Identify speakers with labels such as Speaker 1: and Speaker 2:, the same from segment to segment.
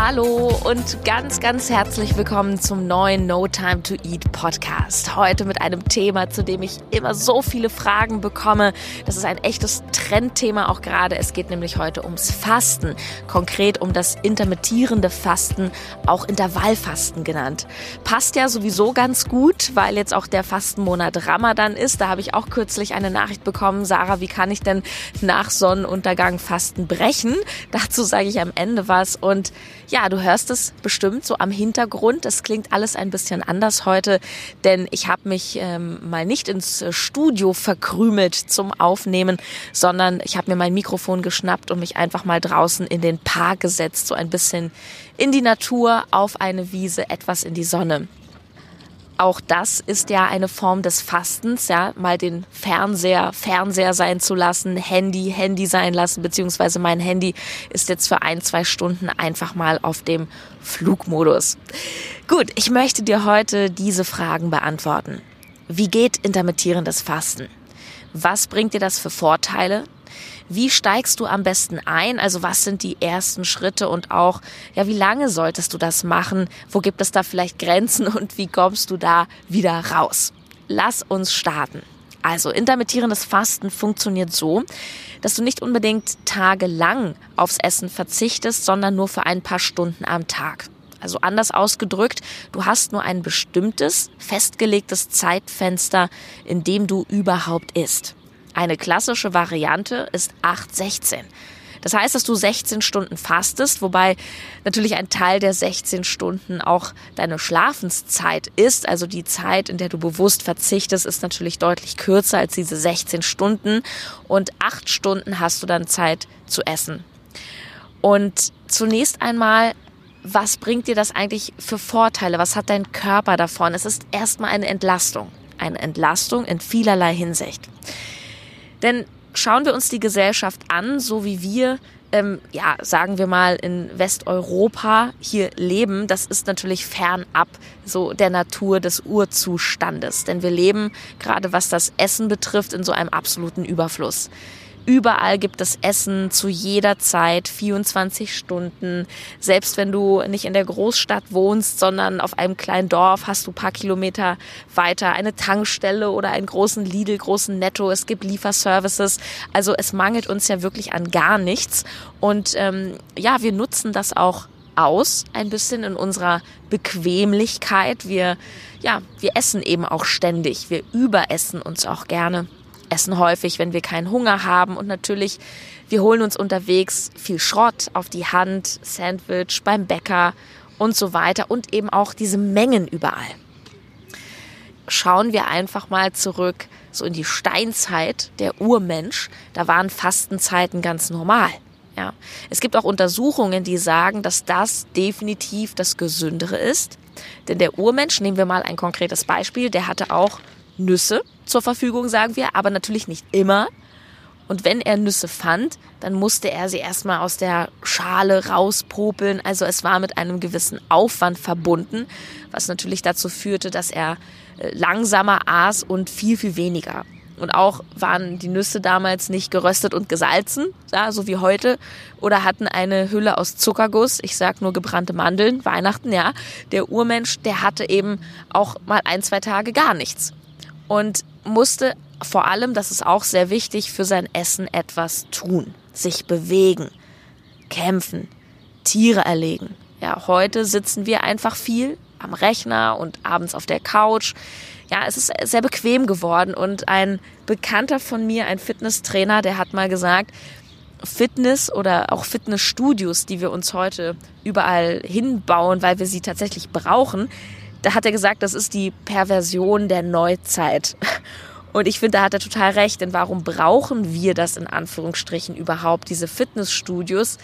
Speaker 1: Hallo und ganz, ganz herzlich willkommen zum neuen No Time to Eat Podcast. Heute mit einem Thema, zu dem ich immer so viele Fragen bekomme. Das ist ein echtes Trendthema auch gerade. Es geht nämlich heute ums Fasten. Konkret um das intermittierende Fasten, auch Intervallfasten genannt. Passt ja sowieso ganz gut, weil jetzt auch der Fastenmonat Ramadan ist. Da habe ich auch kürzlich eine Nachricht bekommen. Sarah, wie kann ich denn nach Sonnenuntergang Fasten brechen? Dazu sage ich am Ende was und ja, du hörst es bestimmt so am Hintergrund. Es klingt alles ein bisschen anders heute, denn ich habe mich ähm, mal nicht ins Studio verkrümelt zum Aufnehmen, sondern ich habe mir mein Mikrofon geschnappt und mich einfach mal draußen in den Park gesetzt, so ein bisschen in die Natur, auf eine Wiese, etwas in die Sonne auch das ist ja eine Form des Fastens, ja, mal den Fernseher Fernseher sein zu lassen, Handy Handy sein lassen, beziehungsweise mein Handy ist jetzt für ein, zwei Stunden einfach mal auf dem Flugmodus. Gut, ich möchte dir heute diese Fragen beantworten. Wie geht intermittierendes Fasten? Was bringt dir das für Vorteile? Wie steigst du am besten ein? Also was sind die ersten Schritte und auch, ja, wie lange solltest du das machen? Wo gibt es da vielleicht Grenzen und wie kommst du da wieder raus? Lass uns starten. Also intermittierendes Fasten funktioniert so, dass du nicht unbedingt tagelang aufs Essen verzichtest, sondern nur für ein paar Stunden am Tag. Also anders ausgedrückt, du hast nur ein bestimmtes, festgelegtes Zeitfenster, in dem du überhaupt isst. Eine klassische Variante ist 8-16. Das heißt, dass du 16 Stunden fastest, wobei natürlich ein Teil der 16 Stunden auch deine Schlafenszeit ist. Also die Zeit, in der du bewusst verzichtest, ist natürlich deutlich kürzer als diese 16 Stunden. Und 8 Stunden hast du dann Zeit zu essen. Und zunächst einmal was bringt dir das eigentlich für Vorteile? Was hat dein Körper davon? Es ist erstmal eine Entlastung. Eine Entlastung in vielerlei Hinsicht. Denn schauen wir uns die Gesellschaft an, so wie wir ähm, ja, sagen wir mal, in Westeuropa hier leben, das ist natürlich fernab so der Natur des Urzustandes. Denn wir leben, gerade was das Essen betrifft, in so einem absoluten Überfluss. Überall gibt es Essen zu jeder Zeit, 24 Stunden. Selbst wenn du nicht in der Großstadt wohnst, sondern auf einem kleinen Dorf, hast du paar Kilometer weiter eine Tankstelle oder einen großen Lidl, großen Netto. Es gibt Lieferservices. Also es mangelt uns ja wirklich an gar nichts. Und ähm, ja, wir nutzen das auch aus, ein bisschen in unserer Bequemlichkeit. Wir, ja, wir essen eben auch ständig. Wir überessen uns auch gerne essen häufig, wenn wir keinen Hunger haben und natürlich, wir holen uns unterwegs viel Schrott auf die Hand, Sandwich beim Bäcker und so weiter und eben auch diese Mengen überall. Schauen wir einfach mal zurück so in die Steinzeit, der Urmensch, da waren Fastenzeiten ganz normal. Ja. Es gibt auch Untersuchungen, die sagen, dass das definitiv das Gesündere ist. Denn der Urmensch, nehmen wir mal ein konkretes Beispiel, der hatte auch Nüsse zur Verfügung, sagen wir, aber natürlich nicht immer. Und wenn er Nüsse fand, dann musste er sie erstmal aus der Schale rauspopeln. Also es war mit einem gewissen Aufwand verbunden, was natürlich dazu führte, dass er äh, langsamer aß und viel, viel weniger. Und auch waren die Nüsse damals nicht geröstet und gesalzen, ja, so wie heute, oder hatten eine Hülle aus Zuckerguss. Ich sag nur gebrannte Mandeln, Weihnachten, ja. Der Urmensch, der hatte eben auch mal ein, zwei Tage gar nichts und musste vor allem, das ist auch sehr wichtig, für sein Essen etwas tun, sich bewegen, kämpfen, Tiere erlegen. Ja, heute sitzen wir einfach viel am Rechner und abends auf der Couch. Ja, es ist sehr bequem geworden und ein Bekannter von mir, ein Fitnesstrainer, der hat mal gesagt, Fitness oder auch Fitnessstudios, die wir uns heute überall hinbauen, weil wir sie tatsächlich brauchen, da hat er gesagt, das ist die Perversion der Neuzeit. Und ich finde, da hat er total recht, denn warum brauchen wir das in Anführungsstrichen überhaupt, diese Fitnessstudios?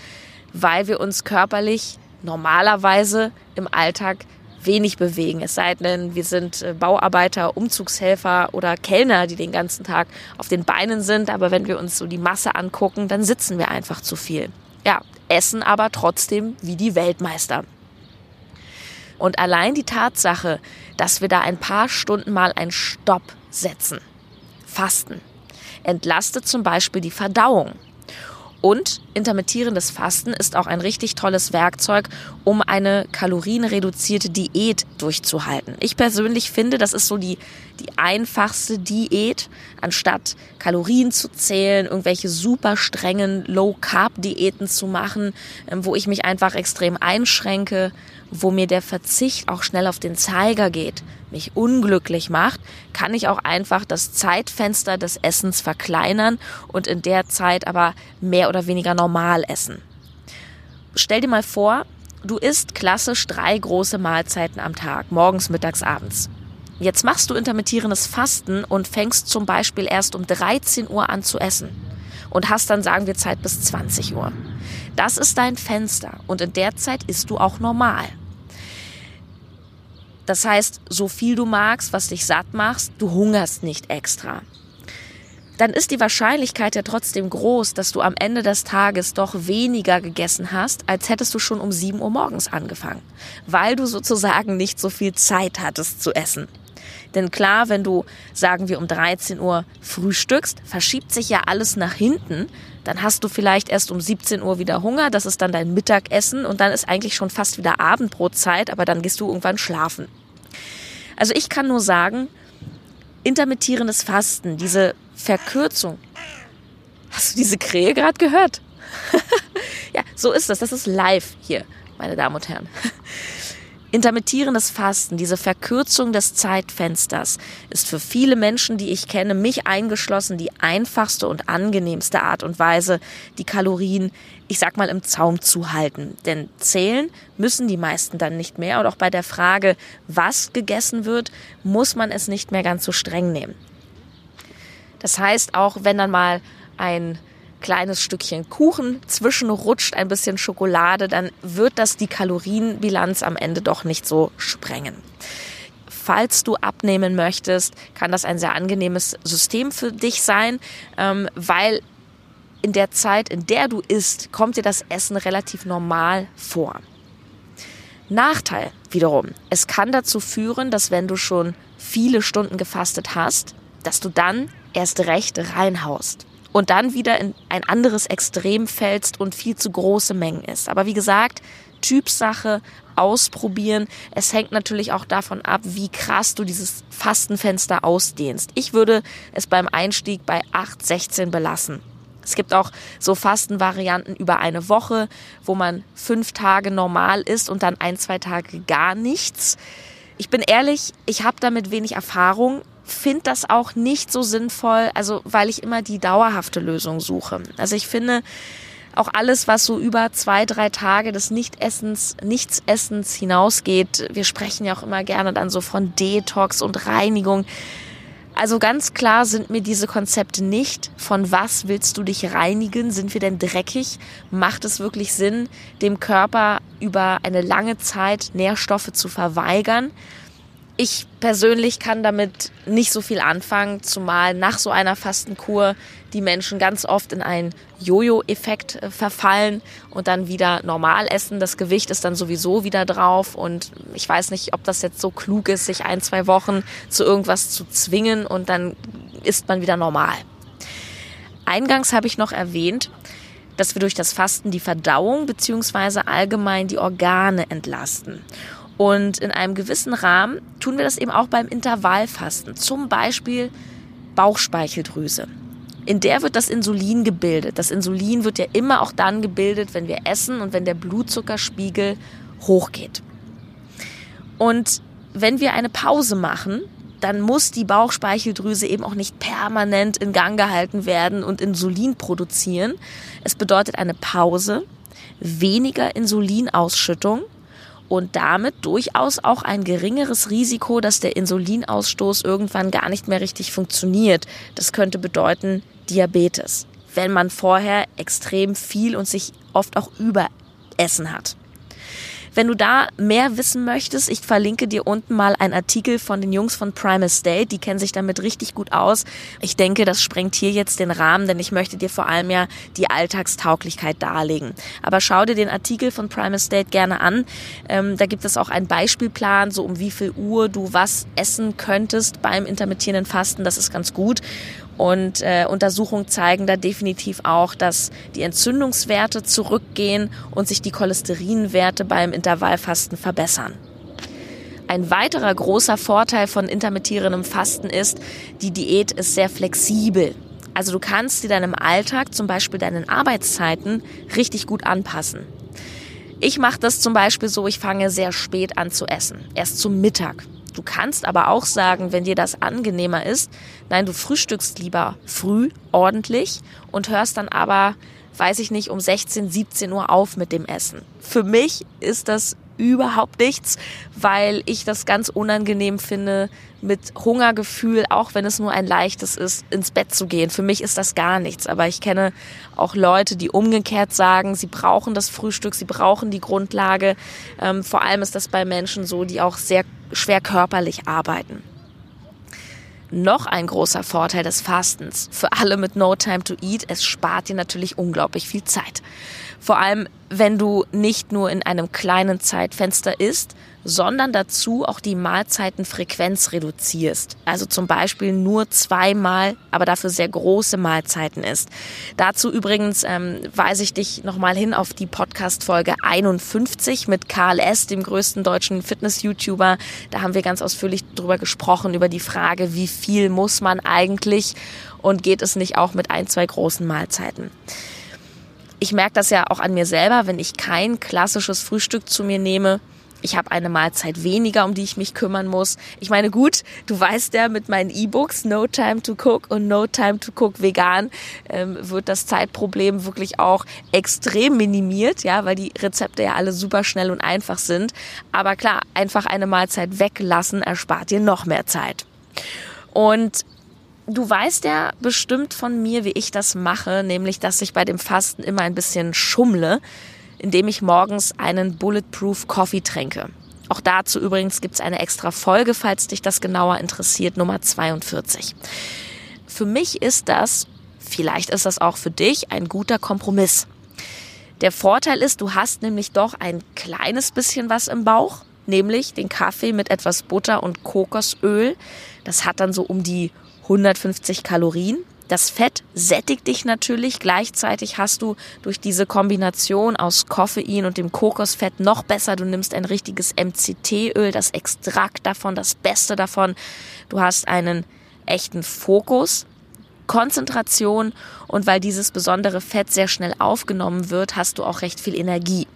Speaker 1: Weil wir uns körperlich normalerweise im Alltag wenig bewegen. Es sei denn, wir sind äh, Bauarbeiter, Umzugshelfer oder Kellner, die den ganzen Tag auf den Beinen sind. Aber wenn wir uns so die Masse angucken, dann sitzen wir einfach zu viel. Ja, essen aber trotzdem wie die Weltmeister. Und allein die Tatsache, dass wir da ein paar Stunden mal einen Stopp setzen, fasten, entlastet zum Beispiel die Verdauung. Und intermittierendes Fasten ist auch ein richtig tolles Werkzeug, um eine kalorienreduzierte Diät durchzuhalten. Ich persönlich finde, das ist so die, die einfachste Diät, anstatt Kalorien zu zählen, irgendwelche super strengen Low-Carb-Diäten zu machen, ähm, wo ich mich einfach extrem einschränke, wo mir der Verzicht auch schnell auf den Zeiger geht, mich unglücklich macht, kann ich auch einfach das Zeitfenster des Essens verkleinern und in der Zeit aber mehr oder weniger normal essen. Stell dir mal vor, du isst klassisch drei große Mahlzeiten am Tag, morgens, mittags, abends. Jetzt machst du intermittierendes Fasten und fängst zum Beispiel erst um 13 Uhr an zu essen und hast dann, sagen wir, Zeit bis 20 Uhr. Das ist dein Fenster und in der Zeit isst du auch normal. Das heißt, so viel du magst, was dich satt machst, du hungerst nicht extra. Dann ist die Wahrscheinlichkeit ja trotzdem groß, dass du am Ende des Tages doch weniger gegessen hast, als hättest du schon um 7 Uhr morgens angefangen, weil du sozusagen nicht so viel Zeit hattest zu essen. Denn klar, wenn du, sagen wir, um 13 Uhr frühstückst, verschiebt sich ja alles nach hinten. Dann hast du vielleicht erst um 17 Uhr wieder Hunger, das ist dann dein Mittagessen und dann ist eigentlich schon fast wieder Abendbrotzeit, aber dann gehst du irgendwann schlafen. Also ich kann nur sagen, intermittierendes Fasten, diese Verkürzung. Hast du diese Krähe gerade gehört? ja, so ist das. Das ist live hier, meine Damen und Herren. Intermittierendes Fasten, diese Verkürzung des Zeitfensters, ist für viele Menschen, die ich kenne, mich eingeschlossen, die einfachste und angenehmste Art und Weise, die Kalorien, ich sag mal, im Zaum zu halten. Denn zählen müssen die meisten dann nicht mehr. Und auch bei der Frage, was gegessen wird, muss man es nicht mehr ganz so streng nehmen. Das heißt, auch wenn dann mal ein kleines Stückchen Kuchen zwischenrutscht, ein bisschen Schokolade, dann wird das die Kalorienbilanz am Ende doch nicht so sprengen. Falls du abnehmen möchtest, kann das ein sehr angenehmes System für dich sein, ähm, weil in der Zeit, in der du isst, kommt dir das Essen relativ normal vor. Nachteil wiederum, es kann dazu führen, dass wenn du schon viele Stunden gefastet hast, dass du dann erst recht reinhaust und dann wieder in ein anderes Extrem fällst und viel zu große Mengen ist. Aber wie gesagt, Typsache, ausprobieren. Es hängt natürlich auch davon ab, wie krass du dieses Fastenfenster ausdehnst. Ich würde es beim Einstieg bei 8, 16 belassen. Es gibt auch so Fastenvarianten über eine Woche, wo man fünf Tage normal ist und dann ein, zwei Tage gar nichts. Ich bin ehrlich, ich habe damit wenig Erfahrung, finde das auch nicht so sinnvoll, also weil ich immer die dauerhafte Lösung suche. Also ich finde auch alles, was so über zwei, drei Tage des Nichtessens, Nichtsessens hinausgeht, wir sprechen ja auch immer gerne dann so von Detox und Reinigung. Also ganz klar sind mir diese Konzepte nicht. Von was willst du dich reinigen? Sind wir denn dreckig? Macht es wirklich Sinn, dem Körper über eine lange Zeit Nährstoffe zu verweigern? Ich persönlich kann damit nicht so viel anfangen, zumal nach so einer Fastenkur die Menschen ganz oft in einen Jojo-Effekt äh, verfallen und dann wieder normal essen. Das Gewicht ist dann sowieso wieder drauf und ich weiß nicht, ob das jetzt so klug ist, sich ein, zwei Wochen zu irgendwas zu zwingen und dann isst man wieder normal. Eingangs habe ich noch erwähnt, dass wir durch das Fasten die Verdauung beziehungsweise allgemein die Organe entlasten. Und in einem gewissen Rahmen tun wir das eben auch beim Intervallfasten. Zum Beispiel Bauchspeicheldrüse. In der wird das Insulin gebildet. Das Insulin wird ja immer auch dann gebildet, wenn wir essen und wenn der Blutzuckerspiegel hochgeht. Und wenn wir eine Pause machen, dann muss die Bauchspeicheldrüse eben auch nicht permanent in Gang gehalten werden und Insulin produzieren. Es bedeutet eine Pause, weniger Insulinausschüttung und damit durchaus auch ein geringeres Risiko, dass der Insulinausstoß irgendwann gar nicht mehr richtig funktioniert. Das könnte bedeuten Diabetes, wenn man vorher extrem viel und sich oft auch überessen hat. Wenn du da mehr wissen möchtest, ich verlinke dir unten mal einen Artikel von den Jungs von Primal State. Die kennen sich damit richtig gut aus. Ich denke, das sprengt hier jetzt den Rahmen, denn ich möchte dir vor allem ja die Alltagstauglichkeit darlegen. Aber schau dir den Artikel von Primal State gerne an. Ähm, da gibt es auch einen Beispielplan, so um wie viel Uhr du was essen könntest beim intermittierenden Fasten. Das ist ganz gut. Und äh, Untersuchungen zeigen da definitiv auch, dass die Entzündungswerte zurückgehen und sich die Cholesterinwerte beim Intervallfasten verbessern. Ein weiterer großer Vorteil von intermittierendem Fasten ist, die Diät ist sehr flexibel. Also du kannst dir deinem Alltag, zum Beispiel deinen Arbeitszeiten, richtig gut anpassen. Ich mache das zum Beispiel so, ich fange sehr spät an zu essen, erst zum Mittag. Du kannst aber auch sagen, wenn dir das angenehmer ist, nein, du frühstückst lieber früh, ordentlich und hörst dann aber, weiß ich nicht, um 16, 17 Uhr auf mit dem Essen. Für mich ist das überhaupt nichts, weil ich das ganz unangenehm finde, mit Hungergefühl, auch wenn es nur ein leichtes ist, ins Bett zu gehen. Für mich ist das gar nichts. Aber ich kenne auch Leute, die umgekehrt sagen, sie brauchen das Frühstück, sie brauchen die Grundlage. Ähm, vor allem ist das bei Menschen so, die auch sehr schwer körperlich arbeiten. Noch ein großer Vorteil des Fastens für alle mit No Time to Eat, es spart dir natürlich unglaublich viel Zeit. Vor allem, wenn du nicht nur in einem kleinen Zeitfenster isst, sondern dazu auch die Mahlzeitenfrequenz reduzierst. Also zum Beispiel nur zweimal, aber dafür sehr große Mahlzeiten isst. Dazu übrigens ähm, weise ich dich nochmal hin auf die Podcast-Folge 51 mit Karl S., dem größten deutschen Fitness-YouTuber. Da haben wir ganz ausführlich drüber gesprochen, über die Frage, wie viel muss man eigentlich und geht es nicht auch mit ein, zwei großen Mahlzeiten ich merke das ja auch an mir selber, wenn ich kein klassisches Frühstück zu mir nehme. Ich habe eine Mahlzeit weniger, um die ich mich kümmern muss. Ich meine, gut, du weißt ja mit meinen E-Books No Time to Cook und No Time to Cook Vegan ähm, wird das Zeitproblem wirklich auch extrem minimiert, ja, weil die Rezepte ja alle super schnell und einfach sind. Aber klar, einfach eine Mahlzeit weglassen erspart dir noch mehr Zeit. Und Du weißt ja bestimmt von mir, wie ich das mache, nämlich dass ich bei dem Fasten immer ein bisschen schummle, indem ich morgens einen Bulletproof Coffee trinke. Auch dazu übrigens gibt's eine extra Folge, falls dich das genauer interessiert, Nummer 42. Für mich ist das, vielleicht ist das auch für dich, ein guter Kompromiss. Der Vorteil ist, du hast nämlich doch ein kleines bisschen was im Bauch, nämlich den Kaffee mit etwas Butter und Kokosöl. Das hat dann so um die 150 Kalorien. Das Fett sättigt dich natürlich. Gleichzeitig hast du durch diese Kombination aus Koffein und dem Kokosfett noch besser. Du nimmst ein richtiges MCT-Öl, das Extrakt davon, das Beste davon. Du hast einen echten Fokus, Konzentration und weil dieses besondere Fett sehr schnell aufgenommen wird, hast du auch recht viel Energie.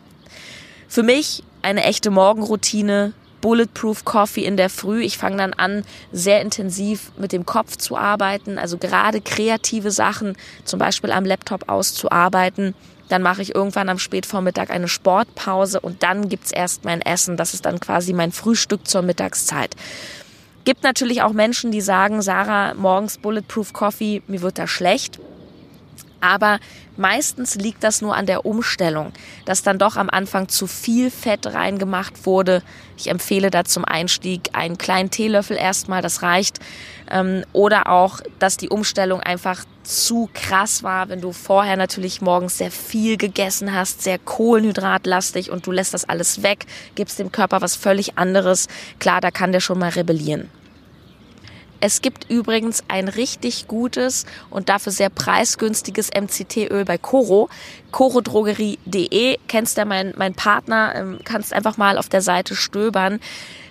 Speaker 1: Für mich eine echte Morgenroutine, Bulletproof Coffee in der Früh. Ich fange dann an, sehr intensiv mit dem Kopf zu arbeiten, also gerade kreative Sachen, zum Beispiel am Laptop auszuarbeiten. Dann mache ich irgendwann am Spätvormittag eine Sportpause und dann gibt's erst mein Essen. Das ist dann quasi mein Frühstück zur Mittagszeit. Gibt natürlich auch Menschen, die sagen, Sarah, morgens Bulletproof Coffee, mir wird da schlecht. Aber meistens liegt das nur an der Umstellung, dass dann doch am Anfang zu viel Fett reingemacht wurde. Ich empfehle da zum Einstieg einen kleinen Teelöffel erstmal, das reicht. Ähm, oder auch, dass die Umstellung einfach zu krass war, wenn du vorher natürlich morgens sehr viel gegessen hast, sehr kohlenhydratlastig und du lässt das alles weg, gibst dem Körper was völlig anderes. Klar, da kann der schon mal rebellieren. Es gibt übrigens ein richtig gutes und dafür sehr preisgünstiges MCT-Öl bei Coro. corodrogerie.de, kennst ja mein, mein Partner, ähm, kannst einfach mal auf der Seite stöbern.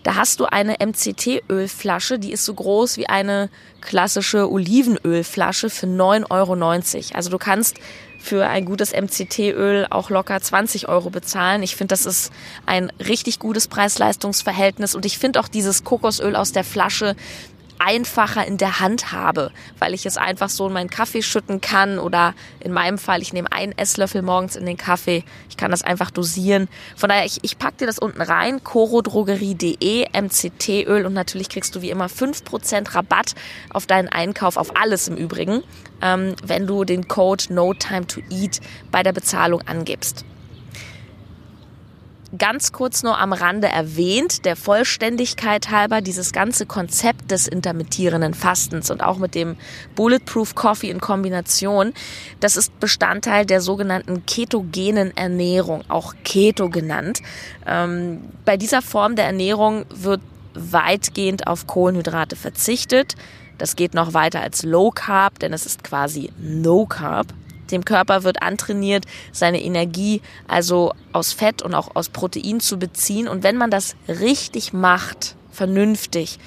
Speaker 1: Da hast du eine MCT-Ölflasche, die ist so groß wie eine klassische Olivenölflasche für 9,90 Euro. Also du kannst für ein gutes MCT-Öl auch locker 20 Euro bezahlen. Ich finde, das ist ein richtig gutes Preis-Leistungs-Verhältnis und ich finde auch dieses Kokosöl aus der Flasche einfacher in der Hand habe, weil ich es einfach so in meinen Kaffee schütten kann oder in meinem Fall, ich nehme einen Esslöffel morgens in den Kaffee. Ich kann das einfach dosieren. Von daher, ich, ich pack dir das unten rein, corodrogerie.de, MCT-Öl und natürlich kriegst du wie immer 5% Rabatt auf deinen Einkauf, auf alles im Übrigen, ähm, wenn du den Code No Time to Eat bei der Bezahlung angibst. Ganz kurz nur am Rande erwähnt, der Vollständigkeit halber, dieses ganze Konzept des intermittierenden Fastens und auch mit dem Bulletproof Coffee in Kombination, das ist Bestandteil der sogenannten ketogenen Ernährung, auch Keto genannt. Ähm, bei dieser Form der Ernährung wird weitgehend auf Kohlenhydrate verzichtet. Das geht noch weiter als Low Carb, denn es ist quasi No Carb. Dem Körper wird antrainiert, seine Energie also aus Fett und auch aus Protein zu beziehen. Und wenn man das richtig macht, vernünftig,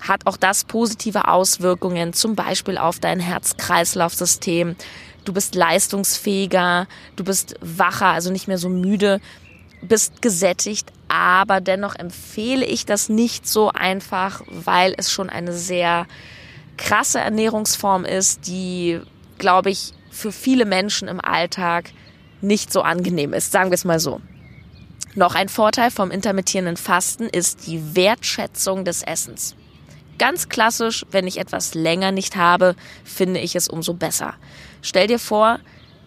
Speaker 1: hat auch das positive Auswirkungen, zum Beispiel auf dein Herz-Kreislauf-System. Du bist leistungsfähiger, du bist wacher, also nicht mehr so müde, bist gesättigt, aber dennoch empfehle ich das nicht so einfach, weil es schon eine sehr krasse Ernährungsform ist, die, glaube ich, für viele Menschen im Alltag nicht so angenehm ist, sagen wir es mal so. Noch ein Vorteil vom intermittierenden Fasten ist die Wertschätzung des Essens. Ganz klassisch, wenn ich etwas länger nicht habe, finde ich es umso besser. Stell dir vor,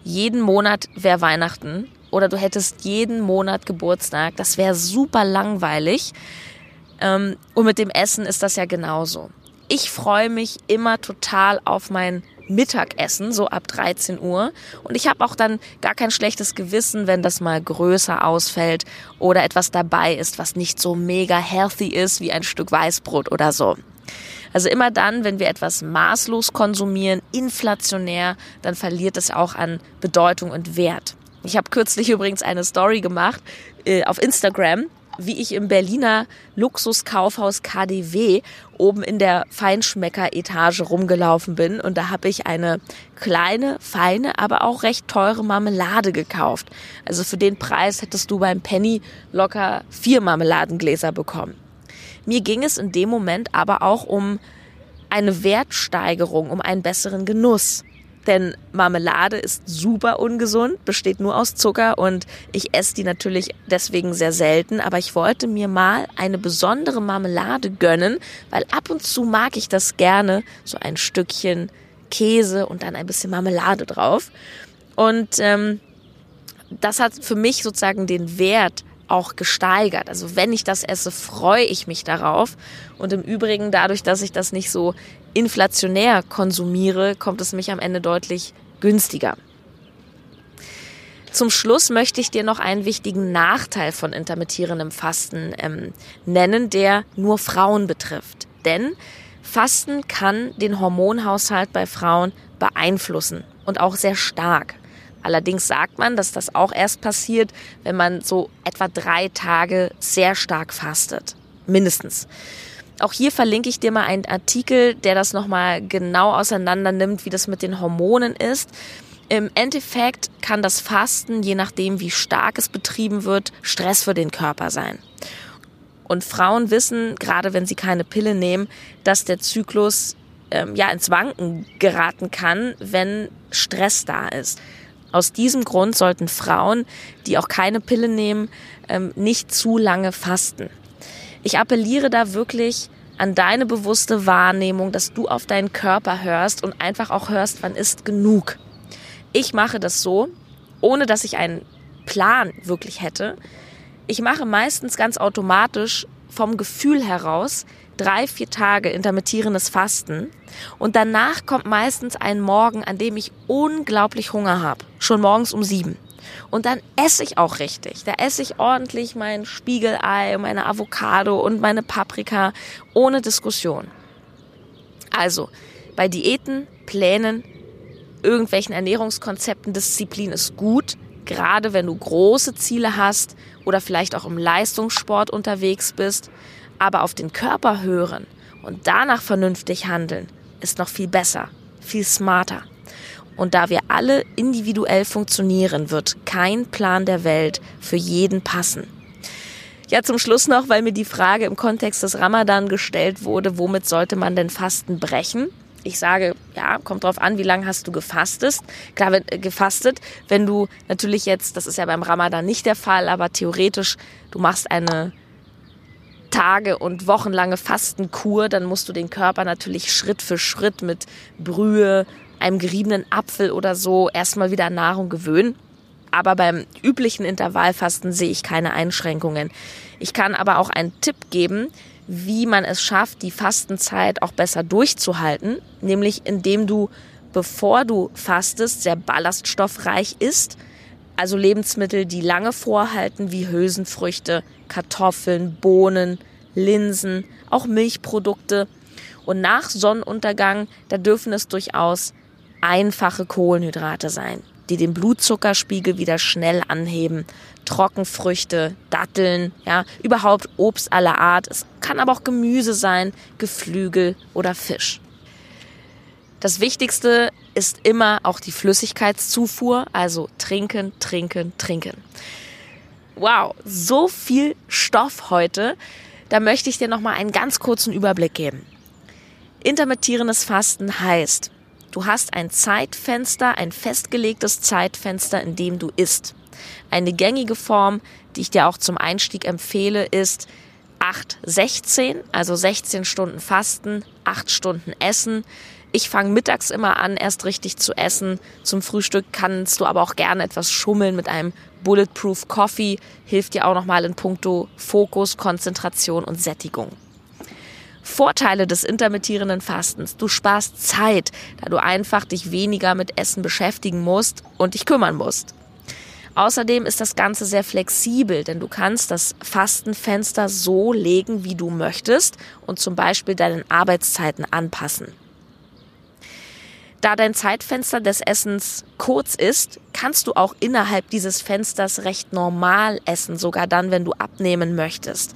Speaker 1: jeden Monat wäre Weihnachten oder du hättest jeden Monat Geburtstag. Das wäre super langweilig. Ähm, und mit dem Essen ist das ja genauso. Ich freue mich immer total auf mein Mittagessen, so ab 13 Uhr. Und ich habe auch dann gar kein schlechtes Gewissen, wenn das mal größer ausfällt oder etwas dabei ist, was nicht so mega healthy ist wie ein Stück Weißbrot oder so. Also immer dann, wenn wir etwas maßlos konsumieren, inflationär, dann verliert es auch an Bedeutung und Wert. Ich habe kürzlich übrigens eine Story gemacht äh, auf Instagram wie ich im Berliner Luxuskaufhaus KDW oben in der Feinschmecker-Etage rumgelaufen bin und da habe ich eine kleine, feine, aber auch recht teure Marmelade gekauft. Also für den Preis hättest du beim Penny locker vier Marmeladengläser bekommen. Mir ging es in dem Moment aber auch um eine Wertsteigerung, um einen besseren Genuss. Denn Marmelade ist super ungesund, besteht nur aus Zucker und ich esse die natürlich deswegen sehr selten. Aber ich wollte mir mal eine besondere Marmelade gönnen, weil ab und zu mag ich das gerne. So ein Stückchen Käse und dann ein bisschen Marmelade drauf. Und ähm, das hat für mich sozusagen den Wert auch gesteigert. Also wenn ich das esse, freue ich mich darauf. Und im Übrigen, dadurch, dass ich das nicht so inflationär konsumiere, kommt es mich am Ende deutlich günstiger. Zum Schluss möchte ich dir noch einen wichtigen Nachteil von intermittierendem Fasten ähm, nennen, der nur Frauen betrifft. Denn Fasten kann den Hormonhaushalt bei Frauen beeinflussen und auch sehr stark. Allerdings sagt man, dass das auch erst passiert, wenn man so etwa drei Tage sehr stark fastet. Mindestens. Auch hier verlinke ich dir mal einen Artikel, der das nochmal genau auseinander nimmt, wie das mit den Hormonen ist. Im Endeffekt kann das Fasten, je nachdem wie stark es betrieben wird, Stress für den Körper sein. Und Frauen wissen, gerade wenn sie keine Pille nehmen, dass der Zyklus ähm, ja ins Wanken geraten kann, wenn Stress da ist. Aus diesem Grund sollten Frauen, die auch keine Pille nehmen, ähm, nicht zu lange fasten. Ich appelliere da wirklich an deine bewusste Wahrnehmung, dass du auf deinen Körper hörst und einfach auch hörst, wann ist genug. Ich mache das so, ohne dass ich einen Plan wirklich hätte. Ich mache meistens ganz automatisch vom Gefühl heraus drei, vier Tage intermittierendes Fasten und danach kommt meistens ein Morgen, an dem ich unglaublich Hunger habe, schon morgens um sieben. Und dann esse ich auch richtig. Da esse ich ordentlich mein Spiegelei, meine Avocado und meine Paprika ohne Diskussion. Also, bei Diäten, Plänen, irgendwelchen Ernährungskonzepten, Disziplin ist gut, gerade wenn du große Ziele hast oder vielleicht auch im Leistungssport unterwegs bist. Aber auf den Körper hören und danach vernünftig handeln, ist noch viel besser, viel smarter. Und da wir alle individuell funktionieren, wird kein Plan der Welt für jeden passen. Ja, zum Schluss noch, weil mir die Frage im Kontext des Ramadan gestellt wurde, womit sollte man denn Fasten brechen? Ich sage, ja, kommt drauf an, wie lange hast du gefastet. Klar, wenn, äh, gefastet, wenn du natürlich jetzt, das ist ja beim Ramadan nicht der Fall, aber theoretisch, du machst eine Tage und wochenlange Fastenkur, dann musst du den Körper natürlich Schritt für Schritt mit Brühe, einem geriebenen Apfel oder so erstmal wieder an Nahrung gewöhnen. Aber beim üblichen Intervallfasten sehe ich keine Einschränkungen. Ich kann aber auch einen Tipp geben, wie man es schafft, die Fastenzeit auch besser durchzuhalten, nämlich indem du, bevor du fastest, sehr ballaststoffreich isst, also Lebensmittel, die lange vorhalten, wie Hülsenfrüchte, Kartoffeln, Bohnen, Linsen, auch Milchprodukte. Und nach Sonnenuntergang, da dürfen es durchaus einfache Kohlenhydrate sein, die den Blutzuckerspiegel wieder schnell anheben. Trockenfrüchte, Datteln, ja, überhaupt Obst aller Art. Es kann aber auch Gemüse sein, Geflügel oder Fisch. Das Wichtigste ist immer auch die Flüssigkeitszufuhr, also trinken, trinken, trinken. Wow, so viel Stoff heute. Da möchte ich dir noch mal einen ganz kurzen Überblick geben. Intermittierendes Fasten heißt, du hast ein Zeitfenster, ein festgelegtes Zeitfenster, in dem du isst. Eine gängige Form, die ich dir auch zum Einstieg empfehle, ist 8, 16, also 16 Stunden Fasten, 8 Stunden Essen. Ich fange mittags immer an, erst richtig zu essen. Zum Frühstück kannst du aber auch gerne etwas schummeln mit einem Bulletproof Coffee. Hilft dir auch nochmal in puncto Fokus, Konzentration und Sättigung. Vorteile des intermittierenden Fastens. Du sparst Zeit, da du einfach dich weniger mit Essen beschäftigen musst und dich kümmern musst. Außerdem ist das Ganze sehr flexibel, denn du kannst das Fastenfenster so legen, wie du möchtest und zum Beispiel deinen Arbeitszeiten anpassen. Da dein Zeitfenster des Essens kurz ist, kannst du auch innerhalb dieses Fensters recht normal essen, sogar dann, wenn du abnehmen möchtest.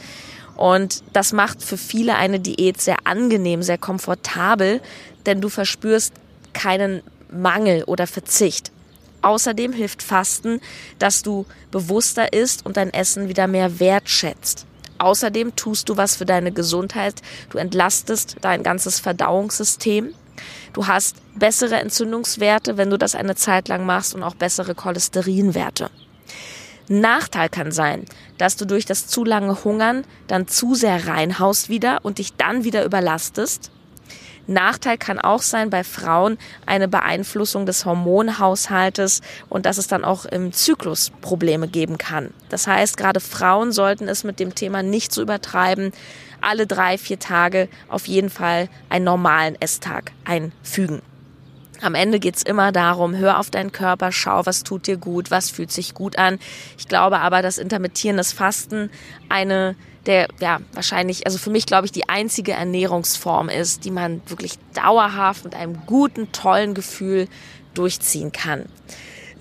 Speaker 1: Und das macht für viele eine Diät sehr angenehm, sehr komfortabel, denn du verspürst keinen Mangel oder Verzicht. Außerdem hilft Fasten, dass du bewusster isst und dein Essen wieder mehr wertschätzt. Außerdem tust du was für deine Gesundheit. Du entlastest dein ganzes Verdauungssystem Du hast bessere Entzündungswerte, wenn du das eine Zeit lang machst und auch bessere Cholesterinwerte. Nachteil kann sein, dass du durch das zu lange Hungern dann zu sehr reinhaust wieder und dich dann wieder überlastest. Nachteil kann auch sein bei Frauen eine Beeinflussung des Hormonhaushaltes und dass es dann auch im Zyklus Probleme geben kann. Das heißt, gerade Frauen sollten es mit dem Thema nicht so übertreiben, alle drei, vier Tage auf jeden Fall einen normalen Esstag einfügen. Am Ende geht's immer darum, hör auf deinen Körper, schau, was tut dir gut, was fühlt sich gut an. Ich glaube aber, dass intermittierendes Fasten eine der, ja, wahrscheinlich, also für mich glaube ich, die einzige Ernährungsform ist, die man wirklich dauerhaft mit einem guten, tollen Gefühl durchziehen kann.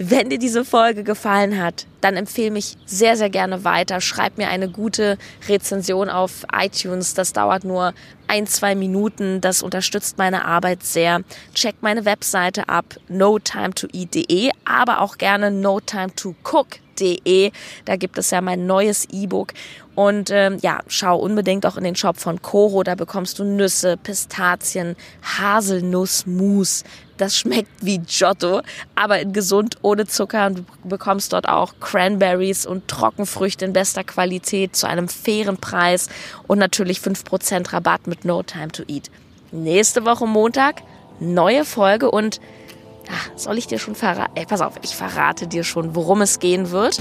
Speaker 1: Wenn dir diese Folge gefallen hat, dann empfehle mich sehr, sehr gerne weiter. Schreib mir eine gute Rezension auf iTunes. Das dauert nur ein, zwei Minuten. Das unterstützt meine Arbeit sehr. Check meine Webseite ab, notimetoeat.de, aber auch gerne notimetocook.de. Da gibt es ja mein neues E-Book. Und ähm, ja, schau unbedingt auch in den Shop von Coro. Da bekommst du Nüsse, Pistazien, Haselnussmus, das schmeckt wie Giotto, aber in gesund ohne Zucker und du bekommst dort auch Cranberries und Trockenfrüchte in bester Qualität zu einem fairen Preis und natürlich 5% Rabatt mit No Time to Eat. Nächste Woche Montag neue Folge und ach, soll ich dir schon verraten? Ey, pass auf, ich verrate dir schon, worum es gehen wird.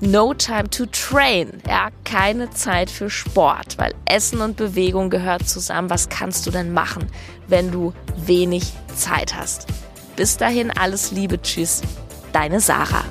Speaker 1: No time to train. Ja, keine Zeit für Sport, weil Essen und Bewegung gehört zusammen. Was kannst du denn machen, wenn du wenig Zeit hast? Bis dahin alles Liebe. Tschüss. Deine Sarah.